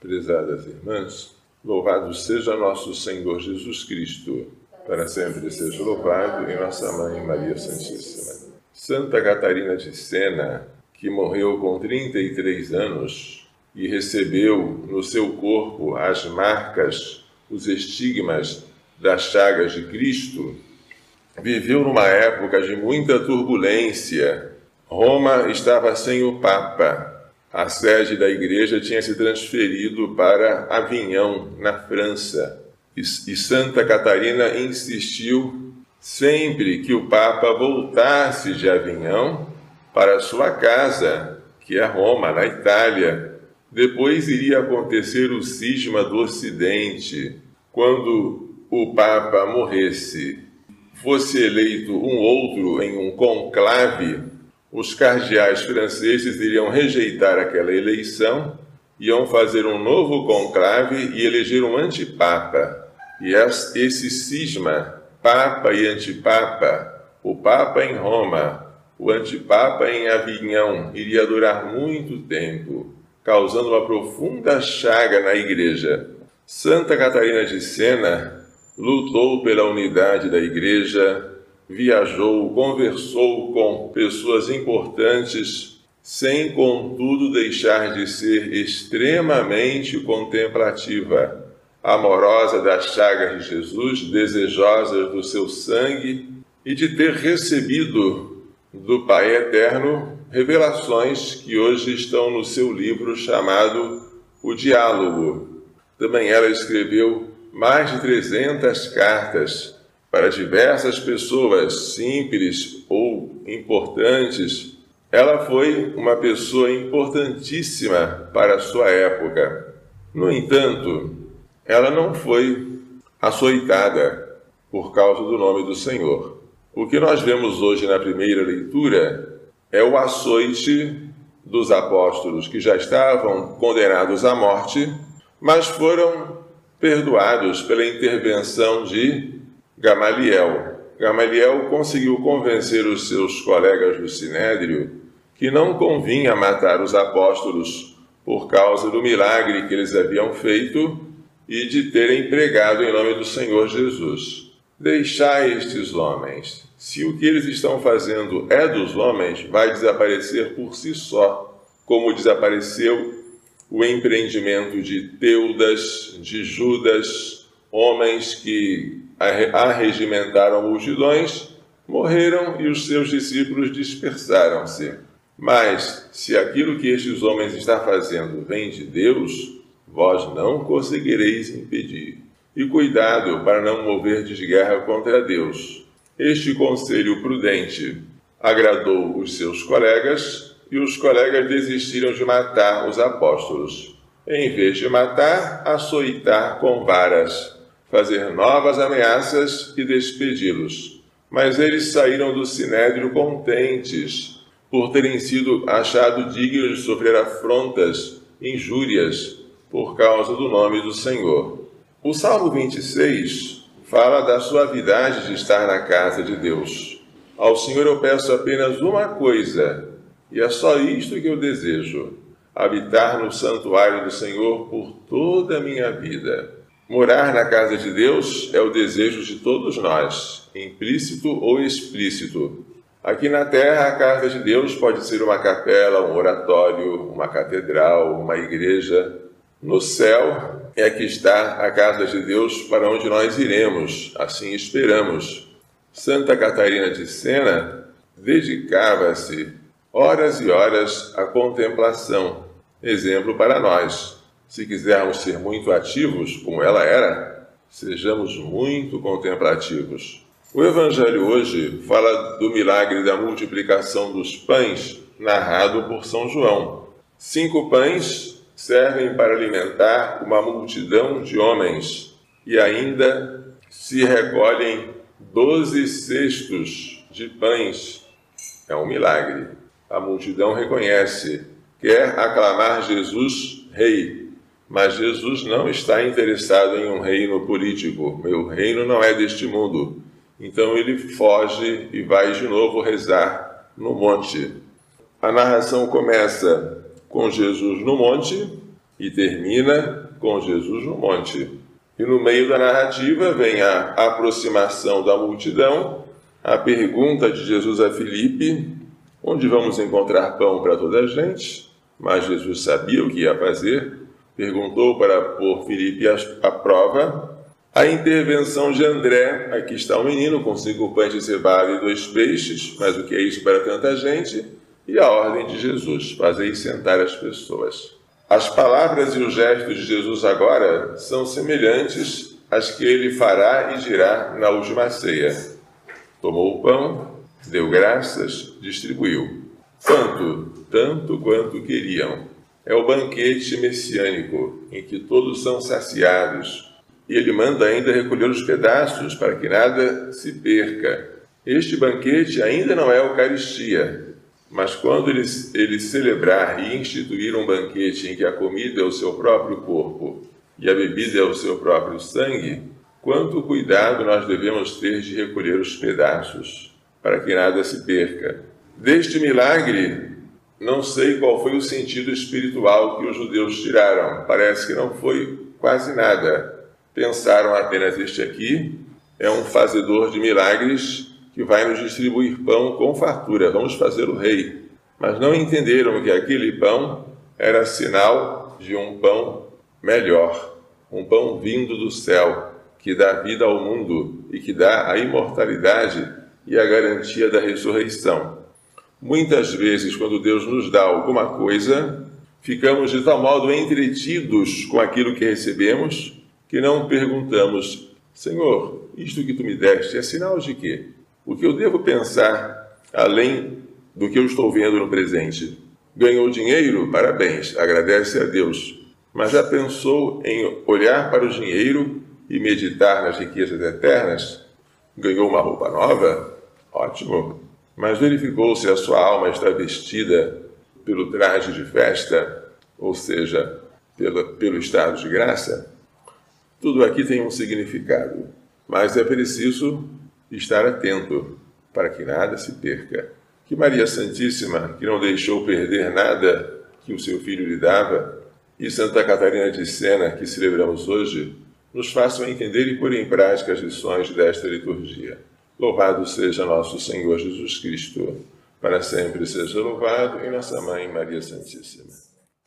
Prezadas irmãs, louvado seja nosso Senhor Jesus Cristo, para sempre seja louvado, e nossa Mãe Maria Santíssima. Santa Catarina de Sena, que morreu com 33 anos e recebeu no seu corpo as marcas, os estigmas das chagas de Cristo, viveu numa época de muita turbulência. Roma estava sem o Papa a sede da igreja tinha se transferido para Avignon, na França, e, Santa Catarina insistiu sempre que o Papa voltasse de Avignon para sua casa, que é Roma, na Itália. Depois iria acontecer o cisma do Ocidente, quando o Papa morresse, fosse eleito um outro em um conclave os cardeais franceses iriam rejeitar aquela eleição, iam fazer um novo conclave e eleger um antipapa. E esse cisma, papa e antipapa, o papa em Roma, o antipapa em Avignon, iria durar muito tempo, causando uma profunda chaga na igreja. Santa Catarina de Sena lutou pela unidade da igreja, viajou, conversou com pessoas importantes, sem contudo deixar de ser extremamente contemplativa, amorosa das chagas de Jesus, desejosa do seu sangue e de ter recebido do Pai Eterno revelações que hoje estão no seu livro chamado O Diálogo. Também ela escreveu mais de 300 cartas para diversas pessoas simples ou importantes, ela foi uma pessoa importantíssima para a sua época. No entanto, ela não foi açoitada por causa do nome do Senhor. O que nós vemos hoje na primeira leitura é o açoite dos apóstolos que já estavam condenados à morte, mas foram perdoados pela intervenção de Gamaliel. Gamaliel conseguiu convencer os seus colegas do Sinédrio que não convinha matar os apóstolos por causa do milagre que eles haviam feito e de terem pregado em nome do Senhor Jesus. Deixai estes homens. Se o que eles estão fazendo é dos homens, vai desaparecer por si só, como desapareceu o empreendimento de Teudas, de Judas, homens que arregimentaram multidões, morreram e os seus discípulos dispersaram-se. Mas, se aquilo que estes homens estão fazendo vem de Deus, vós não conseguireis impedir. E cuidado para não moverdes guerra contra Deus. Este conselho prudente agradou os seus colegas e os colegas desistiram de matar os apóstolos. Em vez de matar, açoitar com varas fazer novas ameaças e despedi-los. Mas eles saíram do sinédrio contentes por terem sido achados dignos de sofrer afrontas, injúrias, por causa do nome do Senhor. O Salmo 26 fala da suavidade de estar na casa de Deus. Ao Senhor eu peço apenas uma coisa, e é só isto que eu desejo: habitar no santuário do Senhor por toda a minha vida Morar na casa de Deus é o desejo de todos nós, implícito ou explícito. Aqui na terra, a casa de Deus pode ser uma capela, um oratório, uma catedral, uma igreja. No céu é que está a casa de Deus para onde nós iremos, assim esperamos. Santa Catarina de Sena dedicava-se horas e horas à contemplação, exemplo para nós. Se quisermos ser muito ativos, como ela era, sejamos muito contemplativos. O Evangelho hoje fala do milagre da multiplicação dos pães, narrado por São João. Cinco pães servem para alimentar uma multidão de homens e ainda se recolhem doze cestos de pães. É um milagre. A multidão reconhece, quer aclamar Jesus Rei, mas Jesus não está interessado em um reino político. Meu reino não é deste mundo. Então ele foge e vai de novo rezar no monte. A narração começa com Jesus no monte e termina com Jesus no monte. E no meio da narrativa vem a aproximação da multidão, a pergunta de Jesus a Filipe: onde vamos encontrar pão para toda a gente? Mas Jesus sabia o que ia fazer, perguntou para pôr Filipe à prova. A intervenção de André, aqui está o um menino com cinco pães de cevada e dois peixes, mas o que é isso para tanta gente? E a ordem de Jesus, fazei sentar as pessoas. As palavras e os gestos de Jesus agora são semelhantes às que ele fará e dirá na última ceia. Tomou o pão, deu graças, distribuiu. Quanto? Tanto quanto queriam. É o banquete messiânico, em que todos são saciados, e ele manda ainda recolher os pedaços para que nada se perca. Este banquete ainda não é Eucaristia, mas quando ele, ele celebrar e instituir um banquete em que a comida é o seu próprio corpo e a bebida é o seu próprio sangue, quanto cuidado nós devemos ter de recolher os pedaços, para que nada se perca. Deste milagre, não sei qual foi o sentido espiritual que os judeus tiraram. Parece que não foi quase nada. Pensaram apenas: este aqui é um fazedor de milagres que vai nos distribuir pão com fartura, vamos fazer o rei. Mas não entenderam que aquele pão era sinal de um pão melhor, um pão vindo do céu, que dá vida ao mundo e que dá a imortalidade e a garantia da ressurreição. Muitas vezes, quando Deus nos dá alguma coisa, ficamos de tal modo entretidos com aquilo que recebemos que não perguntamos: Senhor, isto que tu me deste é sinal de quê? O que eu devo pensar além do que eu estou vendo no presente? Ganhou dinheiro? Parabéns, agradece a Deus. Mas já pensou em olhar para o dinheiro e meditar nas riquezas eternas? Ganhou uma roupa nova? Ótimo. Mas verificou se a sua alma está vestida pelo traje de festa, ou seja, pelo, pelo estado de graça? Tudo aqui tem um significado, mas é preciso estar atento para que nada se perca. Que Maria Santíssima, que não deixou perder nada que o seu filho lhe dava, e Santa Catarina de Sena, que celebramos hoje, nos façam entender e pôr em prática as lições desta liturgia. Louvado seja nosso Senhor Jesus Cristo, para sempre seja louvado, e nossa Mãe Maria Santíssima.